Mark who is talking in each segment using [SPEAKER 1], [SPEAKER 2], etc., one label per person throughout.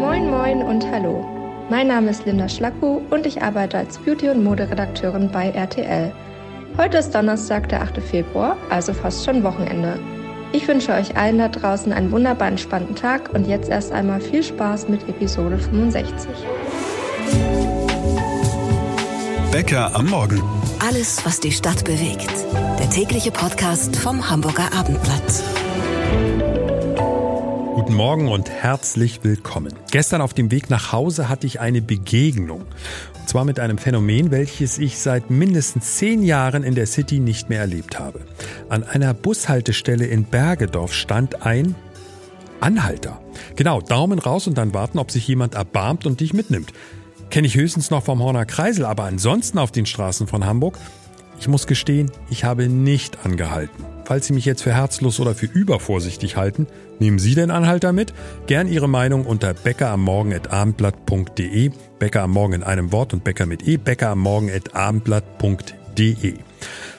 [SPEAKER 1] Moin Moin und Hallo. Mein Name ist Linda Schlacku und ich arbeite als Beauty- und Moderedakteurin bei RTL. Heute ist Donnerstag, der 8. Februar, also fast schon Wochenende. Ich wünsche euch allen da draußen einen wunderbar entspannten Tag und jetzt erst einmal viel Spaß mit Episode 65.
[SPEAKER 2] Bäcker am Morgen.
[SPEAKER 3] Alles, was die Stadt bewegt. Der tägliche Podcast vom Hamburger Abendblatt.
[SPEAKER 4] Guten Morgen und herzlich willkommen. Gestern auf dem Weg nach Hause hatte ich eine Begegnung. Und zwar mit einem Phänomen, welches ich seit mindestens zehn Jahren in der City nicht mehr erlebt habe. An einer Bushaltestelle in Bergedorf stand ein Anhalter. Genau, Daumen raus und dann warten, ob sich jemand erbarmt und dich mitnimmt. Kenne ich höchstens noch vom Horner Kreisel, aber ansonsten auf den Straßen von Hamburg ich muss gestehen, ich habe nicht angehalten. Falls Sie mich jetzt für herzlos oder für übervorsichtig halten, nehmen Sie den Anhalter mit. Gern Ihre Meinung unter bäckerammorgen.abendblatt.de. Bäcker am Morgen in einem Wort und Bäcker mit E. Bäckerammorgen.abendblatt.de.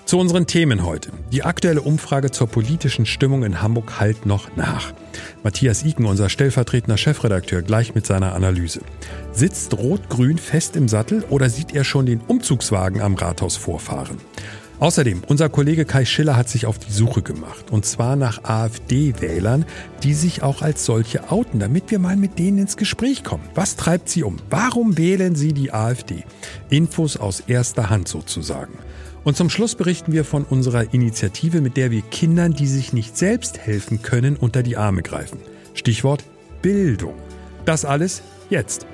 [SPEAKER 4] Zu unseren Themen heute. Die aktuelle Umfrage zur politischen Stimmung in Hamburg halt noch nach. Matthias Iken, unser stellvertretender Chefredakteur, gleich mit seiner Analyse. Sitzt Rot-Grün fest im Sattel oder sieht er schon den Umzugswagen am Rathaus vorfahren? Außerdem, unser Kollege Kai Schiller hat sich auf die Suche gemacht. Und zwar nach AfD-Wählern, die sich auch als solche outen, damit wir mal mit denen ins Gespräch kommen. Was treibt sie um? Warum wählen sie die AfD? Infos aus erster Hand sozusagen. Und zum Schluss berichten wir von unserer Initiative, mit der wir Kindern, die sich nicht selbst helfen können, unter die Arme greifen. Stichwort Bildung. Das alles jetzt.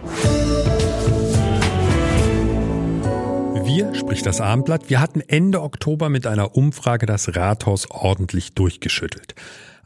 [SPEAKER 4] Wir, sprich das Abendblatt, wir hatten Ende Oktober mit einer Umfrage das Rathaus ordentlich durchgeschüttelt.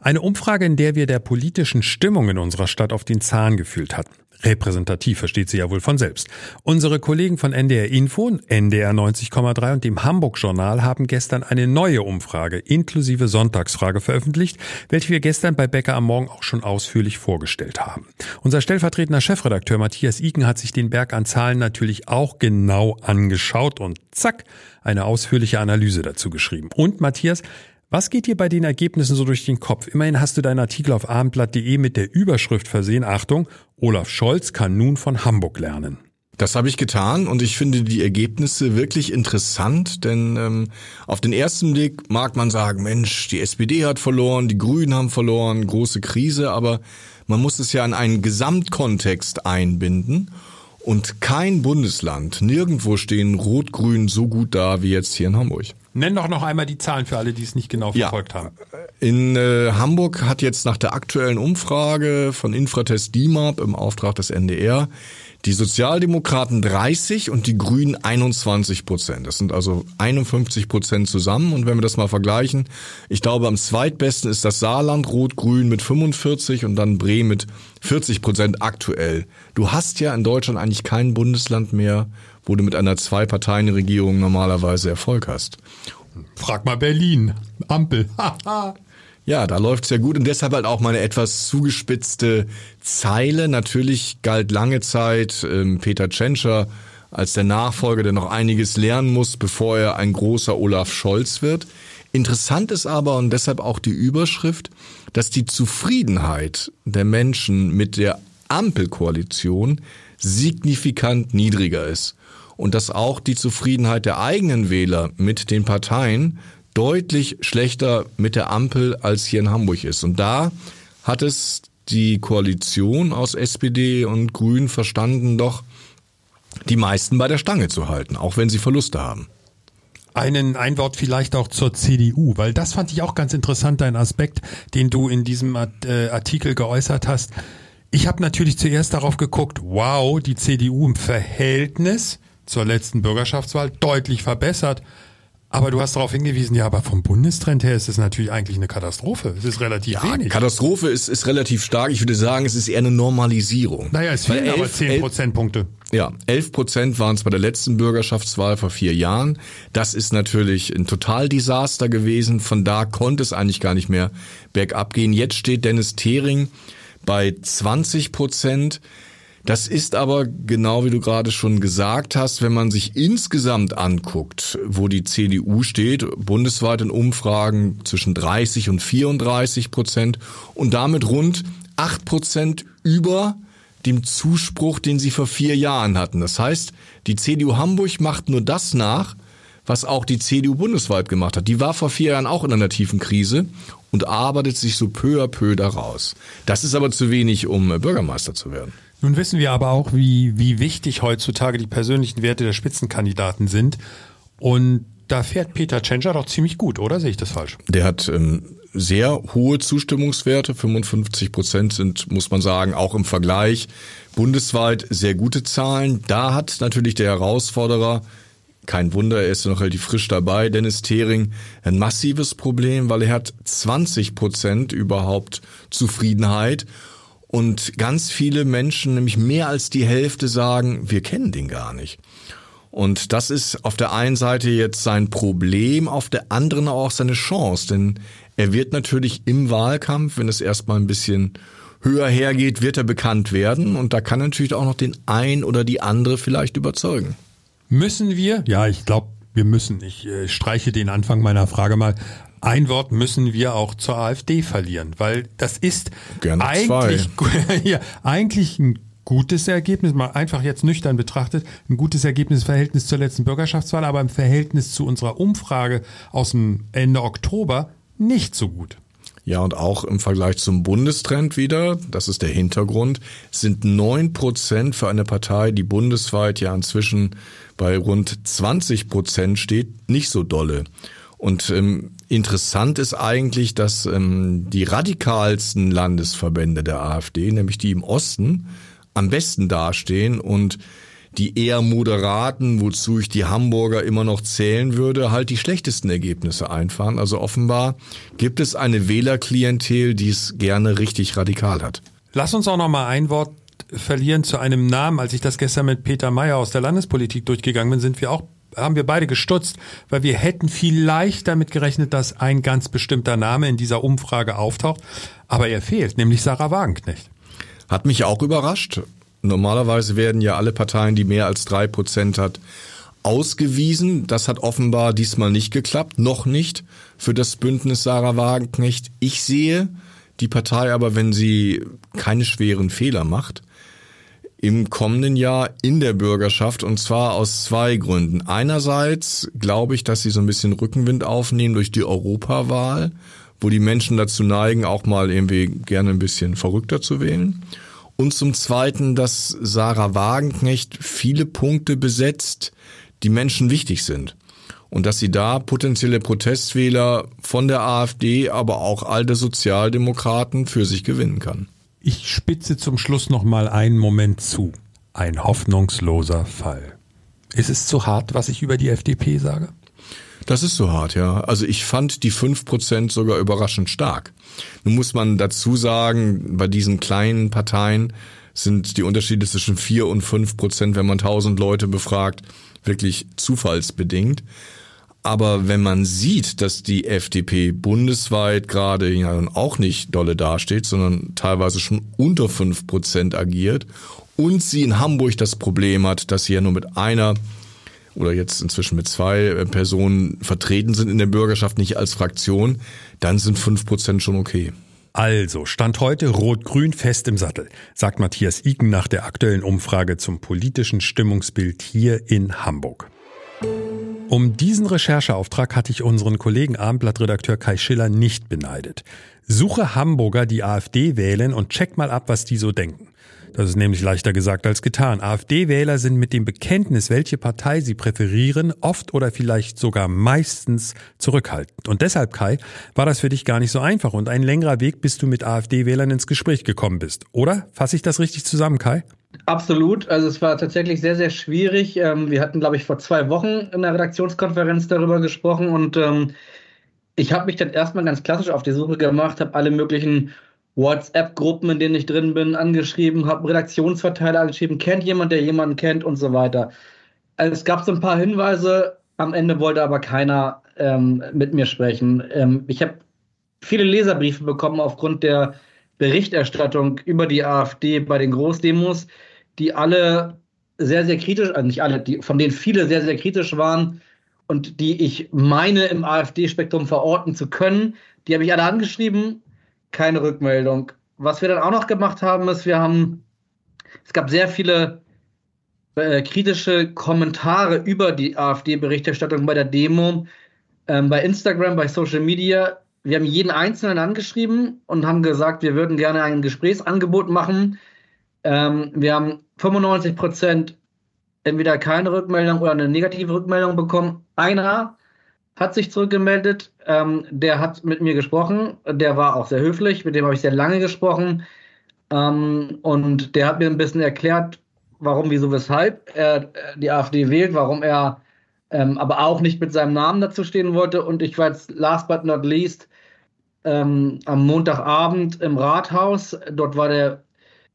[SPEAKER 4] Eine Umfrage, in der wir der politischen Stimmung in unserer Stadt auf den Zahn gefühlt hatten. Repräsentativ versteht sie ja wohl von selbst. Unsere Kollegen von NDR Info, NDR 90,3 und dem Hamburg Journal haben gestern eine neue Umfrage inklusive Sonntagsfrage veröffentlicht, welche wir gestern bei Becker am Morgen auch schon ausführlich vorgestellt haben. Unser stellvertretender Chefredakteur Matthias Iken hat sich den Berg an Zahlen natürlich auch genau angeschaut und zack, eine ausführliche Analyse dazu geschrieben. Und Matthias, was geht dir bei den Ergebnissen so durch den Kopf? Immerhin hast du deinen Artikel auf abendblatt.de mit der Überschrift versehen. Achtung, Olaf Scholz kann nun von Hamburg lernen.
[SPEAKER 5] Das habe ich getan und ich finde die Ergebnisse wirklich interessant, denn ähm, auf den ersten Blick mag man sagen, Mensch, die SPD hat verloren, die Grünen haben verloren, große Krise, aber man muss es ja in einen Gesamtkontext einbinden und kein Bundesland, nirgendwo stehen Rot-Grün so gut da wie jetzt hier in Hamburg.
[SPEAKER 4] Nenn doch noch einmal die Zahlen für alle, die es nicht genau verfolgt ja. haben.
[SPEAKER 5] In äh, Hamburg hat jetzt nach der aktuellen Umfrage von Infratest DIMAP im Auftrag des NDR die Sozialdemokraten 30 und die Grünen 21 Prozent. Das sind also 51 Prozent zusammen. Und wenn wir das mal vergleichen, ich glaube, am zweitbesten ist das Saarland Rot-Grün mit 45 und dann Bremen mit 40 Prozent aktuell. Du hast ja in Deutschland eigentlich kein Bundesland mehr, wo du mit einer Zwei-Parteien-Regierung normalerweise Erfolg hast.
[SPEAKER 4] Frag mal Berlin. Ampel.
[SPEAKER 5] Ja, da läuft's ja gut und deshalb halt auch meine etwas zugespitzte Zeile. Natürlich galt lange Zeit ähm, Peter Tschentscher als der Nachfolger, der noch einiges lernen muss, bevor er ein großer Olaf Scholz wird. Interessant ist aber und deshalb auch die Überschrift, dass die Zufriedenheit der Menschen mit der Ampelkoalition signifikant niedriger ist und dass auch die Zufriedenheit der eigenen Wähler mit den Parteien deutlich schlechter mit der Ampel als hier in Hamburg ist. Und da hat es die Koalition aus SPD und Grünen verstanden, doch die meisten bei der Stange zu halten, auch wenn sie Verluste haben.
[SPEAKER 4] Einen, ein Wort vielleicht auch zur CDU, weil das fand ich auch ganz interessant, dein Aspekt, den du in diesem äh, Artikel geäußert hast. Ich habe natürlich zuerst darauf geguckt, wow, die CDU im Verhältnis zur letzten Bürgerschaftswahl deutlich verbessert. Aber du hast darauf hingewiesen, ja, aber vom Bundestrend her ist es natürlich eigentlich eine Katastrophe. Es ist relativ ja, wenig.
[SPEAKER 5] Katastrophe ist, ist relativ stark. Ich würde sagen, es ist eher eine Normalisierung.
[SPEAKER 4] Naja, es fehlen aber zehn Prozentpunkte.
[SPEAKER 5] Ja, elf Prozent waren es bei der letzten Bürgerschaftswahl vor vier Jahren. Das ist natürlich ein Totaldesaster gewesen. Von da konnte es eigentlich gar nicht mehr bergab gehen. Jetzt steht Dennis Thering bei 20 Prozent. Das ist aber genau wie du gerade schon gesagt hast, wenn man sich insgesamt anguckt, wo die CDU steht, bundesweit in Umfragen zwischen 30 und 34 Prozent und damit rund acht Prozent über dem Zuspruch, den sie vor vier Jahren hatten. Das heißt, die CDU Hamburg macht nur das nach, was auch die CDU bundesweit gemacht hat. Die war vor vier Jahren auch in einer tiefen Krise und arbeitet sich so peu à peu daraus. Das ist aber zu wenig, um Bürgermeister zu werden.
[SPEAKER 4] Nun wissen wir aber auch, wie, wie wichtig heutzutage die persönlichen Werte der Spitzenkandidaten sind. Und da fährt Peter Tschentscher doch ziemlich gut, oder sehe ich das falsch?
[SPEAKER 5] Der hat ähm, sehr hohe Zustimmungswerte, 55 Prozent sind, muss man sagen, auch im Vergleich bundesweit sehr gute Zahlen. Da hat natürlich der Herausforderer, kein Wunder, er ist noch relativ frisch dabei, Dennis Thering, ein massives Problem, weil er hat 20 Prozent überhaupt Zufriedenheit und ganz viele Menschen, nämlich mehr als die Hälfte sagen, wir kennen den gar nicht. Und das ist auf der einen Seite jetzt sein Problem, auf der anderen auch seine Chance, denn er wird natürlich im Wahlkampf, wenn es erstmal ein bisschen höher hergeht, wird er bekannt werden und da kann natürlich auch noch den ein oder die andere vielleicht überzeugen.
[SPEAKER 4] Müssen wir? Ja, ich glaube, wir müssen. Ich äh, streiche den Anfang meiner Frage mal. Ein Wort müssen wir auch zur AfD verlieren, weil das ist
[SPEAKER 5] Gerne
[SPEAKER 4] eigentlich, ja, eigentlich ein gutes Ergebnis, mal einfach jetzt nüchtern betrachtet, ein gutes Ergebnis im Verhältnis zur letzten Bürgerschaftswahl, aber im Verhältnis zu unserer Umfrage aus dem Ende Oktober nicht so gut.
[SPEAKER 5] Ja, und auch im Vergleich zum Bundestrend wieder, das ist der Hintergrund, sind neun Prozent für eine Partei, die bundesweit ja inzwischen bei rund 20 Prozent steht, nicht so dolle. Und ähm, interessant ist eigentlich, dass ähm, die radikalsten Landesverbände der AfD, nämlich die im Osten, am besten dastehen und die eher moderaten, wozu ich die Hamburger immer noch zählen würde, halt die schlechtesten Ergebnisse einfahren. Also offenbar gibt es eine Wählerklientel, die es gerne richtig radikal hat.
[SPEAKER 4] Lass uns auch noch mal ein Wort verlieren zu einem Namen. Als ich das gestern mit Peter Mayer aus der Landespolitik durchgegangen bin, sind wir auch haben wir beide gestutzt, weil wir hätten vielleicht damit gerechnet, dass ein ganz bestimmter Name in dieser Umfrage auftaucht, aber er fehlt, nämlich Sarah Wagenknecht.
[SPEAKER 5] Hat mich auch überrascht. Normalerweise werden ja alle Parteien, die mehr als drei Prozent hat, ausgewiesen. Das hat offenbar diesmal nicht geklappt, noch nicht für das Bündnis Sarah Wagenknecht. Ich sehe die Partei aber, wenn sie keine schweren Fehler macht, im kommenden Jahr in der Bürgerschaft und zwar aus zwei Gründen. Einerseits glaube ich, dass sie so ein bisschen Rückenwind aufnehmen durch die Europawahl wo die Menschen dazu neigen, auch mal irgendwie gerne ein bisschen verrückter zu wählen. Und zum Zweiten, dass Sarah Wagenknecht viele Punkte besetzt, die Menschen wichtig sind. Und dass sie da potenzielle Protestwähler von der AfD, aber auch alte Sozialdemokraten für sich gewinnen kann.
[SPEAKER 4] Ich spitze zum Schluss noch mal einen Moment zu. Ein hoffnungsloser Fall. Ist es zu hart, was ich über die FDP sage?
[SPEAKER 5] Das ist so hart, ja. Also ich fand die fünf Prozent sogar überraschend stark. Nun muss man dazu sagen, bei diesen kleinen Parteien sind die Unterschiede zwischen vier und fünf Prozent, wenn man tausend Leute befragt, wirklich zufallsbedingt. Aber wenn man sieht, dass die FDP bundesweit gerade ja auch nicht dolle dasteht, sondern teilweise schon unter fünf Prozent agiert und sie in Hamburg das Problem hat, dass sie ja nur mit einer oder jetzt inzwischen mit zwei äh, Personen vertreten sind in der Bürgerschaft, nicht als Fraktion, dann sind fünf Prozent schon okay.
[SPEAKER 4] Also, Stand heute Rot-Grün fest im Sattel, sagt Matthias Iken nach der aktuellen Umfrage zum politischen Stimmungsbild hier in Hamburg. Um diesen Rechercheauftrag hatte ich unseren Kollegen Abendblattredakteur Kai Schiller nicht beneidet. Suche Hamburger, die AfD wählen und check mal ab, was die so denken. Das ist nämlich leichter gesagt als getan. AfD-Wähler sind mit dem Bekenntnis, welche Partei sie präferieren, oft oder vielleicht sogar meistens zurückhaltend. Und deshalb, Kai, war das für dich gar nicht so einfach und ein längerer Weg, bis du mit AfD-Wählern ins Gespräch gekommen bist. Oder? Fasse ich das richtig zusammen, Kai?
[SPEAKER 6] Absolut. Also es war tatsächlich sehr, sehr schwierig. Ähm, wir hatten, glaube ich, vor zwei Wochen in der Redaktionskonferenz darüber gesprochen und ähm, ich habe mich dann erstmal ganz klassisch auf die Suche gemacht, habe alle möglichen WhatsApp-Gruppen, in denen ich drin bin, angeschrieben, habe Redaktionsverteiler angeschrieben, kennt jemand, der jemanden kennt und so weiter. Also es gab so ein paar Hinweise, am Ende wollte aber keiner ähm, mit mir sprechen. Ähm, ich habe viele Leserbriefe bekommen aufgrund der Berichterstattung über die AfD bei den Großdemos, die alle sehr, sehr kritisch, also nicht alle, die, von denen viele sehr, sehr kritisch waren und die ich meine im AfD-Spektrum verorten zu können. Die habe ich alle angeschrieben keine Rückmeldung. was wir dann auch noch gemacht haben, ist, wir haben, es gab sehr viele äh, kritische Kommentare über die AfD-Berichterstattung bei der Demo, ähm, bei Instagram, bei Social Media. Wir haben jeden Einzelnen angeschrieben und haben gesagt, wir würden gerne ein Gesprächsangebot machen. Ähm, wir haben 95 Prozent entweder keine Rückmeldung oder eine negative Rückmeldung bekommen. Einer hat sich zurückgemeldet, ähm, der hat mit mir gesprochen, der war auch sehr höflich, mit dem habe ich sehr lange gesprochen ähm, und der hat mir ein bisschen erklärt, warum, wieso, weshalb er äh, die AfD wählt, warum er ähm, aber auch nicht mit seinem Namen dazu stehen wollte und ich war jetzt last but not least ähm, am Montagabend im Rathaus, dort war der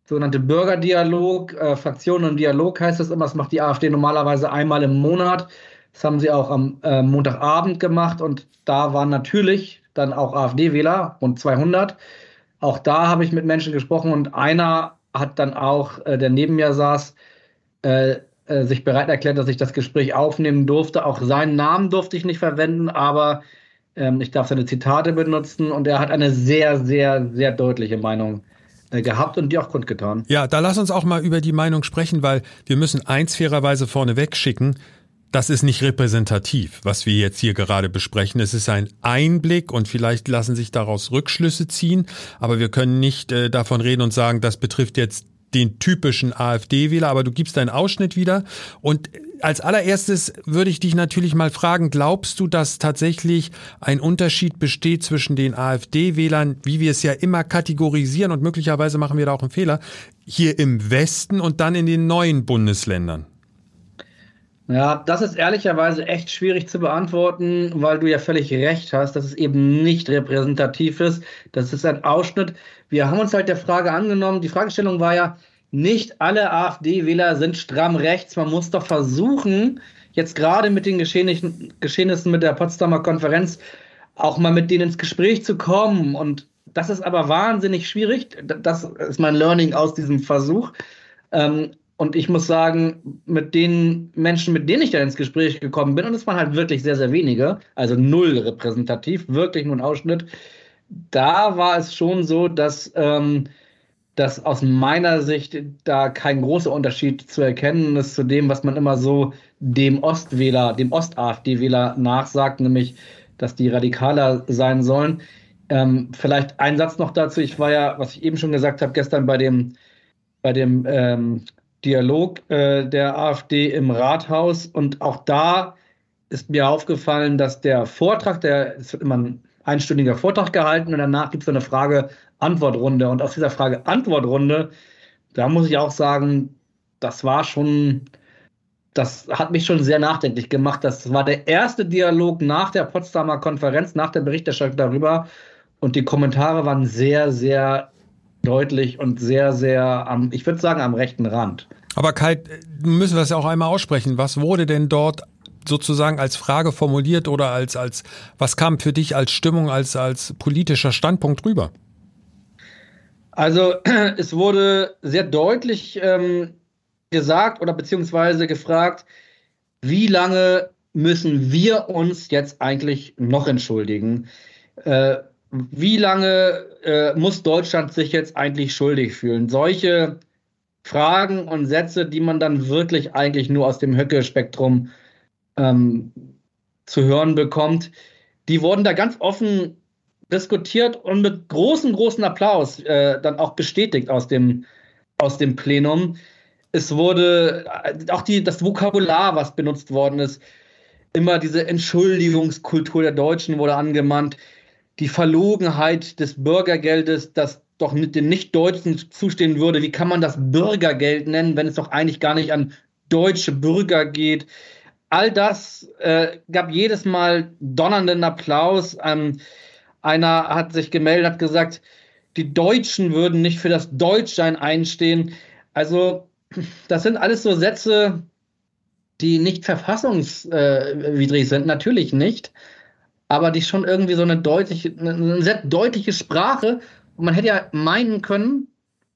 [SPEAKER 6] sogenannte Bürgerdialog, äh, Fraktionen und Dialog heißt das immer, das macht die AfD normalerweise einmal im Monat das haben sie auch am äh, Montagabend gemacht und da waren natürlich dann auch AfD-Wähler, rund 200. Auch da habe ich mit Menschen gesprochen und einer hat dann auch, äh, der neben mir saß, äh, äh, sich bereit erklärt, dass ich das Gespräch aufnehmen durfte. Auch seinen Namen durfte ich nicht verwenden, aber ähm, ich darf seine Zitate benutzen und er hat eine sehr, sehr, sehr deutliche Meinung äh, gehabt und die auch kundgetan.
[SPEAKER 4] Ja, da lass uns auch mal über die Meinung sprechen, weil wir müssen eins fairerweise vorneweg schicken das ist nicht repräsentativ, was wir jetzt hier gerade besprechen. Es ist ein Einblick und vielleicht lassen sich daraus Rückschlüsse ziehen, aber wir können nicht äh, davon reden und sagen, das betrifft jetzt den typischen AfD-Wähler, aber du gibst einen Ausschnitt wieder. Und als allererstes würde ich dich natürlich mal fragen, glaubst du, dass tatsächlich ein Unterschied besteht zwischen den AfD-Wählern, wie wir es ja immer kategorisieren und möglicherweise machen wir da auch einen Fehler, hier im Westen und dann in den neuen Bundesländern?
[SPEAKER 6] Ja, das ist ehrlicherweise echt schwierig zu beantworten, weil du ja völlig recht hast, dass es eben nicht repräsentativ ist. Das ist ein Ausschnitt. Wir haben uns halt der Frage angenommen, die Fragestellung war ja, nicht alle AfD-Wähler sind stramm rechts. Man muss doch versuchen, jetzt gerade mit den Geschehnissen mit der Potsdamer Konferenz auch mal mit denen ins Gespräch zu kommen. Und das ist aber wahnsinnig schwierig. Das ist mein Learning aus diesem Versuch. Ähm, und ich muss sagen, mit den Menschen, mit denen ich da ins Gespräch gekommen bin, und es waren halt wirklich sehr, sehr wenige, also null repräsentativ, wirklich nur ein Ausschnitt, da war es schon so, dass, ähm, dass aus meiner Sicht da kein großer Unterschied zu erkennen ist zu dem, was man immer so dem Ostwähler, dem Ost-AfD-Wähler nachsagt, nämlich, dass die radikaler sein sollen. Ähm, vielleicht ein Satz noch dazu. Ich war ja, was ich eben schon gesagt habe, gestern bei dem, bei dem ähm, Dialog äh, der AfD im Rathaus. Und auch da ist mir aufgefallen, dass der Vortrag, der, es wird immer ein einstündiger Vortrag gehalten und danach gibt es eine Frage-Antwort-Runde. Und aus dieser Frage-Antwort-Runde, da muss ich auch sagen, das war schon, das hat mich schon sehr nachdenklich gemacht. Das war der erste Dialog nach der Potsdamer Konferenz, nach der Berichterstattung darüber. Und die Kommentare waren sehr, sehr deutlich und sehr, sehr am, ich würde sagen, am rechten Rand.
[SPEAKER 4] Aber Kai, müssen wir es ja auch einmal aussprechen. Was wurde denn dort sozusagen als Frage formuliert oder als, als, was kam für dich als Stimmung, als, als politischer Standpunkt rüber?
[SPEAKER 6] Also, es wurde sehr deutlich ähm, gesagt oder beziehungsweise gefragt, wie lange müssen wir uns jetzt eigentlich noch entschuldigen? Äh, wie lange äh, muss Deutschland sich jetzt eigentlich schuldig fühlen? Solche Fragen und Sätze, die man dann wirklich eigentlich nur aus dem Höcke-Spektrum ähm, zu hören bekommt, die wurden da ganz offen diskutiert und mit großem, großen Applaus äh, dann auch bestätigt aus dem, aus dem Plenum. Es wurde äh, auch die, das Vokabular, was benutzt worden ist, immer diese Entschuldigungskultur der Deutschen wurde angemahnt die Verlogenheit des Bürgergeldes, das doch mit den Nicht-Deutschen zustehen würde. Wie kann man das Bürgergeld nennen, wenn es doch eigentlich gar nicht an deutsche Bürger geht? All das äh, gab jedes Mal donnernden Applaus. Ähm, einer hat sich gemeldet, hat gesagt, die Deutschen würden nicht für das Deutschsein einstehen. Also, das sind alles so Sätze, die nicht verfassungswidrig sind, natürlich nicht aber die schon irgendwie so eine deutliche, eine sehr deutliche Sprache. Und man hätte ja meinen können,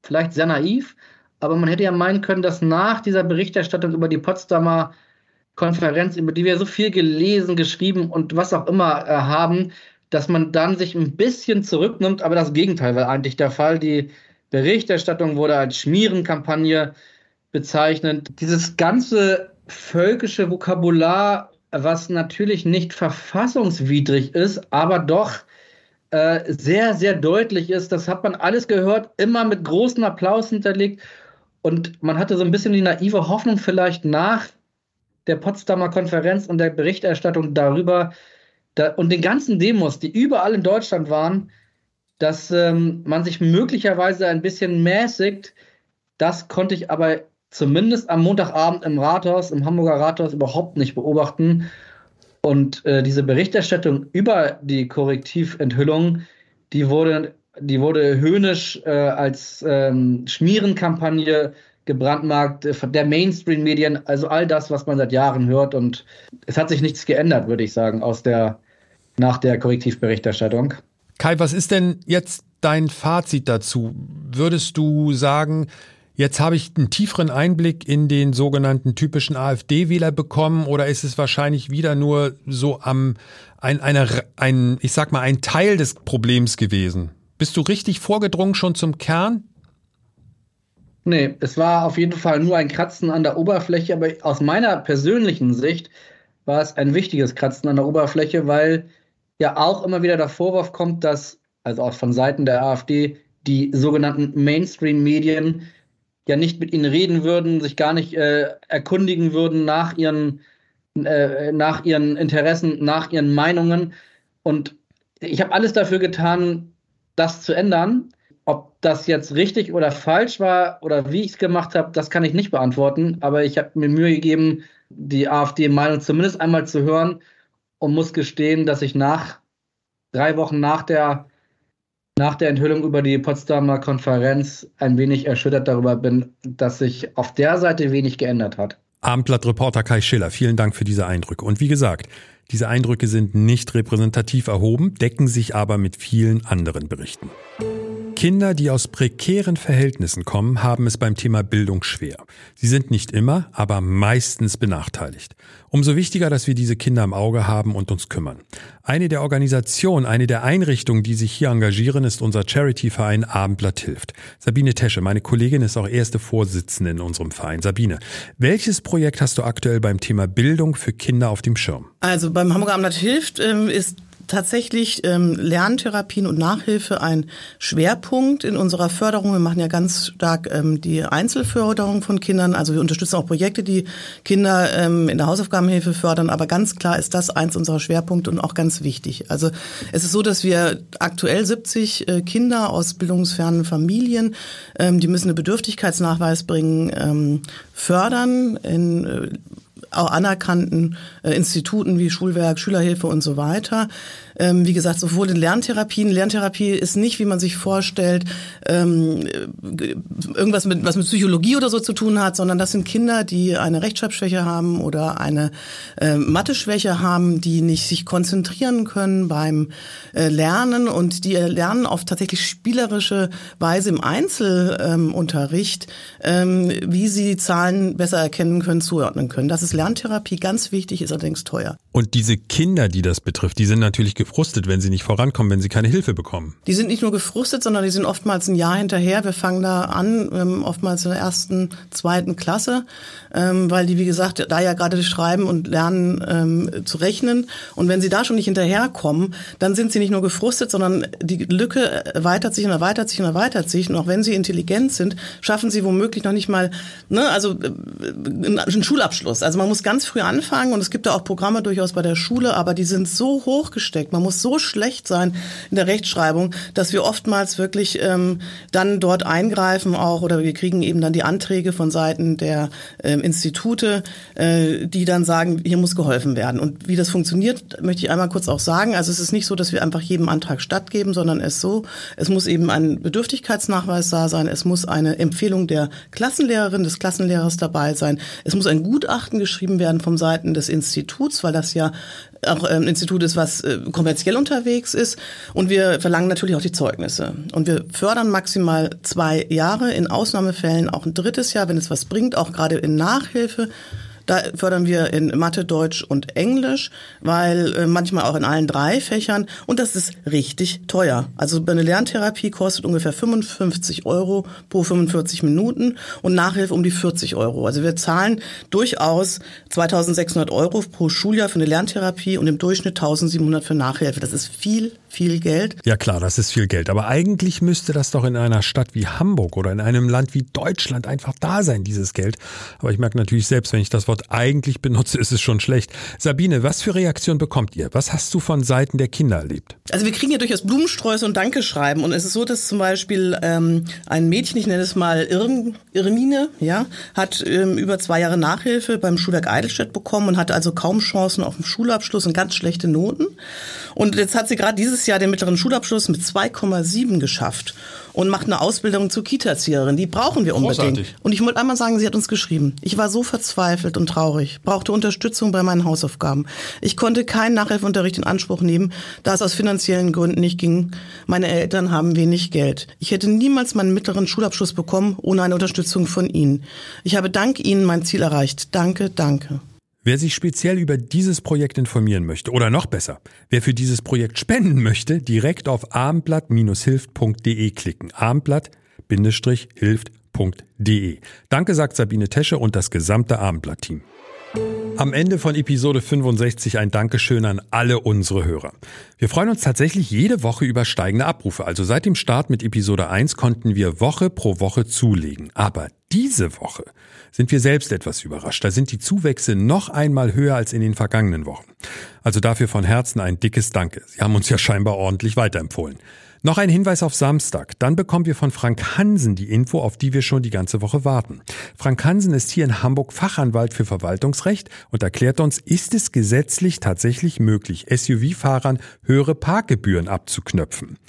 [SPEAKER 6] vielleicht sehr naiv, aber man hätte ja meinen können, dass nach dieser Berichterstattung über die Potsdamer Konferenz, über die wir so viel gelesen, geschrieben und was auch immer äh, haben, dass man dann sich ein bisschen zurücknimmt, aber das Gegenteil war eigentlich der Fall. Die Berichterstattung wurde als Schmierenkampagne bezeichnet. Dieses ganze völkische Vokabular, was natürlich nicht verfassungswidrig ist, aber doch äh, sehr, sehr deutlich ist, das hat man alles gehört, immer mit großem Applaus hinterlegt. Und man hatte so ein bisschen die naive Hoffnung, vielleicht nach der Potsdamer Konferenz und der Berichterstattung darüber da, und den ganzen Demos, die überall in Deutschland waren, dass ähm, man sich möglicherweise ein bisschen mäßigt. Das konnte ich aber zumindest am Montagabend im Rathaus, im Hamburger Rathaus überhaupt nicht beobachten. Und äh, diese Berichterstattung über die Korrektiventhüllung, die wurde, die wurde höhnisch äh, als ähm, Schmierenkampagne gebrandmarkt, äh, der Mainstream-Medien, also all das, was man seit Jahren hört. Und es hat sich nichts geändert, würde ich sagen, aus der, nach der Korrektivberichterstattung.
[SPEAKER 4] Kai, was ist denn jetzt dein Fazit dazu? Würdest du sagen, Jetzt habe ich einen tieferen Einblick in den sogenannten typischen AfD-Wähler bekommen oder ist es wahrscheinlich wieder nur so am ein, eine, ein, ich sag mal, ein Teil des Problems gewesen? Bist du richtig vorgedrungen schon zum Kern?
[SPEAKER 6] Nee, es war auf jeden Fall nur ein Kratzen an der Oberfläche, aber aus meiner persönlichen Sicht war es ein wichtiges Kratzen an der Oberfläche, weil ja auch immer wieder der Vorwurf kommt, dass, also auch von Seiten der AfD, die sogenannten Mainstream-Medien ja nicht mit ihnen reden würden, sich gar nicht äh, erkundigen würden nach ihren, äh, nach ihren Interessen, nach ihren Meinungen. Und ich habe alles dafür getan, das zu ändern. Ob das jetzt richtig oder falsch war oder wie ich es gemacht habe, das kann ich nicht beantworten. Aber ich habe mir Mühe gegeben, die AfD-Meinung zumindest einmal zu hören und muss gestehen, dass ich nach drei Wochen nach der nach der Enthüllung über die Potsdamer Konferenz ein wenig erschüttert darüber bin, dass sich auf der Seite wenig geändert hat.
[SPEAKER 4] Abendblatt-Reporter Kai Schiller, vielen Dank für diese Eindrücke. Und wie gesagt, diese Eindrücke sind nicht repräsentativ erhoben, decken sich aber mit vielen anderen Berichten. Kinder, die aus prekären Verhältnissen kommen, haben es beim Thema Bildung schwer. Sie sind nicht immer, aber meistens benachteiligt. Umso wichtiger, dass wir diese Kinder im Auge haben und uns kümmern. Eine der Organisationen, eine der Einrichtungen, die sich hier engagieren, ist unser Charity-Verein Abendblatt hilft. Sabine Tesche, meine Kollegin, ist auch erste Vorsitzende in unserem Verein. Sabine, welches Projekt hast du aktuell beim Thema Bildung für Kinder auf dem Schirm?
[SPEAKER 7] Also beim Hamburger Abendblatt hilft ähm, ist tatsächlich ähm, Lerntherapien und Nachhilfe ein Schwerpunkt in unserer Förderung. Wir machen ja ganz stark ähm, die Einzelförderung von Kindern. Also wir unterstützen auch Projekte, die Kinder ähm, in der Hausaufgabenhilfe fördern. Aber ganz klar ist das eins unserer Schwerpunkte und auch ganz wichtig. Also es ist so, dass wir aktuell 70 äh, Kinder aus bildungsfernen Familien, ähm, die müssen einen Bedürftigkeitsnachweis bringen, ähm, fördern in äh, auch anerkannten äh, Instituten wie Schulwerk, Schülerhilfe und so weiter. Ähm, wie gesagt, sowohl in Lerntherapien. Lerntherapie ist nicht, wie man sich vorstellt, ähm, irgendwas mit, was mit Psychologie oder so zu tun hat, sondern das sind Kinder, die eine Rechtschreibschwäche haben oder eine äh, Mathe-Schwäche haben, die nicht sich konzentrieren können beim äh, Lernen und die lernen auf tatsächlich spielerische Weise im Einzelunterricht, ähm, wie sie Zahlen besser erkennen können, zuordnen können. Das ist Lerntherapie ganz wichtig, ist allerdings teuer.
[SPEAKER 4] Und diese Kinder, die das betrifft, die sind natürlich gefrustet, wenn sie nicht vorankommen, wenn sie keine Hilfe bekommen.
[SPEAKER 7] Die sind nicht nur gefrustet, sondern die sind oftmals ein Jahr hinterher. Wir fangen da an, ähm, oftmals in der ersten, zweiten Klasse, ähm, weil die, wie gesagt, da ja gerade schreiben und lernen ähm, zu rechnen. Und wenn sie da schon nicht hinterherkommen, dann sind sie nicht nur gefrustet, sondern die Lücke erweitert sich und erweitert sich und erweitert sich. Und auch wenn sie intelligent sind, schaffen sie womöglich noch nicht mal, ne, also äh, einen Schulabschluss. Also man muss ganz früh anfangen und es gibt da auch Programme durchaus bei der Schule, aber die sind so hochgesteckt man muss so schlecht sein in der Rechtschreibung, dass wir oftmals wirklich ähm, dann dort eingreifen auch oder wir kriegen eben dann die Anträge von Seiten der ähm, Institute, äh, die dann sagen, hier muss geholfen werden. Und wie das funktioniert, möchte ich einmal kurz auch sagen. Also es ist nicht so, dass wir einfach jedem Antrag stattgeben, sondern es so, es muss eben ein Bedürftigkeitsnachweis da sein, es muss eine Empfehlung der Klassenlehrerin, des Klassenlehrers dabei sein, es muss ein Gutachten geschrieben werden vom Seiten des Instituts, weil das ja auch ein ähm, Institut ist, was äh, kommerziell unterwegs ist. Und wir verlangen natürlich auch die Zeugnisse. Und wir fördern maximal zwei Jahre, in Ausnahmefällen auch ein drittes Jahr, wenn es was bringt, auch gerade in Nachhilfe Da fördern wir in Mathe, Deutsch und Englisch, weil äh, manchmal auch in allen drei Fächern. Und das ist richtig teuer. Also eine Lerntherapie kostet ungefähr 55 Euro pro 45 Minuten und Nachhilfe um die 40 Euro. Also wir zahlen durchaus 2600 Euro pro Schuljahr für eine Lerntherapie und im Durchschnitt 1700 für Nachhilfe. Das ist viel, viel Geld.
[SPEAKER 4] Ja klar, das ist viel Geld. Aber eigentlich müsste das doch in einer Stadt wie Hamburg oder in einem Land wie Deutschland einfach da sein, dieses Geld. Aber ich merke natürlich selbst, wenn ich das Wort eigentlich benutze, ist es schon schlecht. Sabine, was für Reaktion bekommt ihr? Was hast du von Seiten der Kinder erlebt?
[SPEAKER 7] Also wir kriegen ja durchaus Blumensträuße und Dankeschreiben. Und es ist so, dass zum Beispiel ähm, ein Mädchen, ich nenne es mal Irm, Irmine, ja, hat ähm, über zwei Jahre Nachhilfe beim Schulwerk Eidelstedt bekommen und hatte also kaum Chancen auf den Schulabschluss und ganz schlechte Noten. Und jetzt hat sie gerade dieses Jahr den mittleren Schulabschluss mit 2,7 geschafft und macht eine Ausbildung zur Kita-Erzieherin. Die brauchen wir unbedingt. Großartig. Und ich wollte einmal sagen, sie hat uns geschrieben. Ich war so verzweifelt und traurig, brauchte Unterstützung bei meinen Hausaufgaben. Ich konnte keinen Nachhilfeunterricht in Anspruch nehmen, da es aus finanziellen Gründen nicht ging. Meine Eltern haben wenig Geld. Ich hätte niemals meinen mittleren Schulabschluss bekommen ohne eine Unterstützung von Ihnen. Ich habe dank Ihnen mein Ziel erreicht. Danke, danke.
[SPEAKER 4] Wer sich speziell über dieses Projekt informieren möchte oder noch besser, wer für dieses Projekt spenden möchte, direkt auf abendblatt-hilft.de klicken. Abendblatt-hilft.de. Danke, sagt Sabine Tesche und das gesamte Abendblatt-Team. Am Ende von Episode 65 ein Dankeschön an alle unsere Hörer. Wir freuen uns tatsächlich jede Woche über steigende Abrufe. Also seit dem Start mit Episode 1 konnten wir Woche pro Woche zulegen. Aber diese Woche sind wir selbst etwas überrascht. Da sind die Zuwächse noch einmal höher als in den vergangenen Wochen. Also dafür von Herzen ein dickes Danke. Sie haben uns ja scheinbar ordentlich weiterempfohlen. Noch ein Hinweis auf Samstag. Dann bekommen wir von Frank Hansen die Info, auf die wir schon die ganze Woche warten. Frank Hansen ist hier in Hamburg Fachanwalt für Verwaltungsrecht und erklärt uns, ist es gesetzlich tatsächlich möglich, SUV-Fahrern höhere Parkgebühren abzuknöpfen?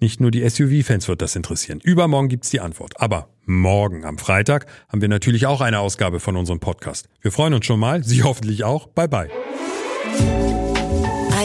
[SPEAKER 4] Nicht nur die SUV-Fans wird das interessieren. Übermorgen gibt's die Antwort. Aber morgen am Freitag haben wir natürlich auch eine Ausgabe von unserem Podcast. Wir freuen uns schon mal, Sie hoffentlich auch. Bye bye.